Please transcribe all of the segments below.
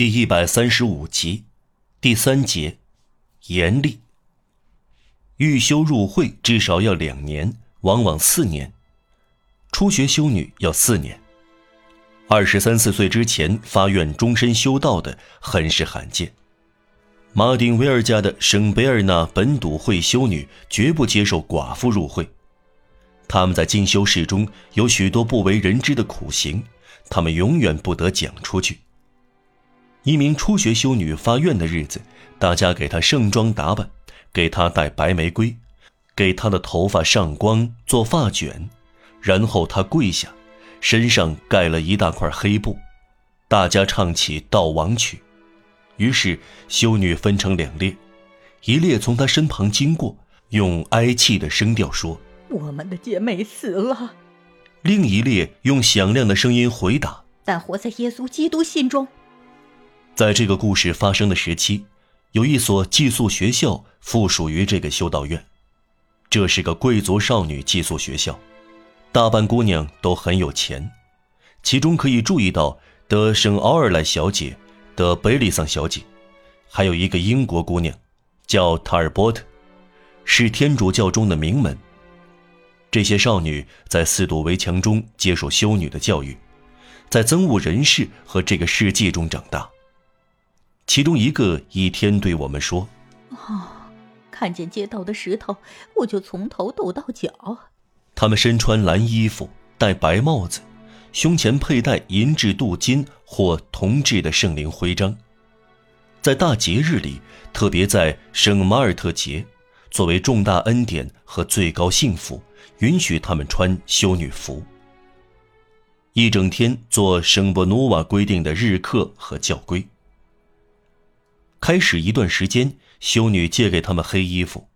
第一百三十五集，第三节，严厉。欲修入会至少要两年，往往四年；初学修女要四年。二十三四岁之前发愿终身修道的很是罕见。马丁维尔家的圣贝尔纳本笃会修女绝不接受寡妇入会。他们在进修室中有许多不为人知的苦行，他们永远不得讲出去。一名初学修女发愿的日子，大家给她盛装打扮，给她戴白玫瑰，给她的头发上光做发卷，然后她跪下，身上盖了一大块黑布，大家唱起悼亡曲，于是修女分成两列，一列从她身旁经过，用哀泣的声调说：“我们的姐妹死了。”另一列用响亮的声音回答：“但活在耶稣基督心中。”在这个故事发生的时期，有一所寄宿学校附属于这个修道院。这是个贵族少女寄宿学校，大半姑娘都很有钱。其中可以注意到德圣奥尔莱小姐、德贝利桑小姐，还有一个英国姑娘，叫塔尔波特，是天主教中的名门。这些少女在四堵围墙中接受修女的教育，在憎恶人世和这个世界中长大。其中一个一天对我们说：“哦，看见街道的石头，我就从头抖到脚。他们身穿蓝衣服，戴白帽子，胸前佩戴银质镀金或铜制的圣灵徽章。在大节日里，特别在圣马尔特节，作为重大恩典和最高幸福，允许他们穿修女服。一整天做圣伯努瓦规定的日课和教规。”开始一段时间，修女借给他们黑衣服，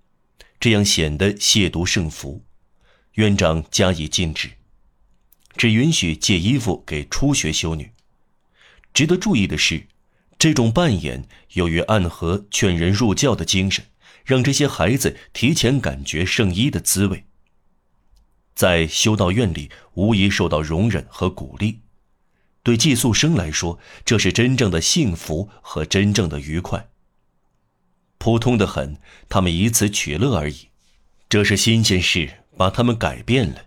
这样显得亵渎圣服。院长加以禁止，只允许借衣服给初学修女。值得注意的是，这种扮演由于暗合劝人入教的精神，让这些孩子提前感觉圣衣的滋味。在修道院里，无疑受到容忍和鼓励。对寄宿生来说，这是真正的幸福和真正的愉快。普通的很，他们以此取乐而已。这是新鲜事，把他们改变了。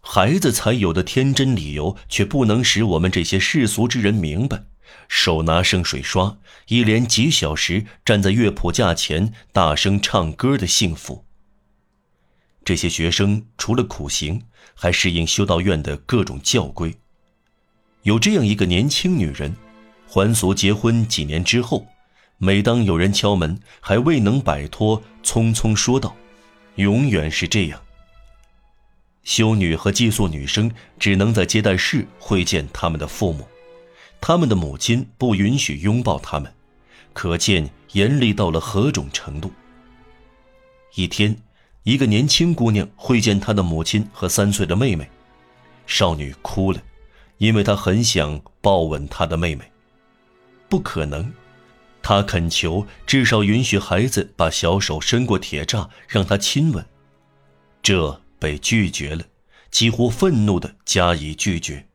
孩子才有的天真理由，却不能使我们这些世俗之人明白。手拿圣水刷，一连几小时站在乐谱架前大声唱歌的幸福。这些学生除了苦行，还适应修道院的各种教规。有这样一个年轻女人，还俗结婚几年之后，每当有人敲门，还未能摆脱，匆匆说道：“永远是这样。”修女和寄宿女生只能在接待室会见他们的父母，他们的母亲不允许拥抱他们，可见严厉到了何种程度。一天，一个年轻姑娘会见她的母亲和三岁的妹妹，少女哭了。因为他很想抱吻他的妹妹，不可能。他恳求至少允许孩子把小手伸过铁栅，让他亲吻。这被拒绝了，几乎愤怒地加以拒绝。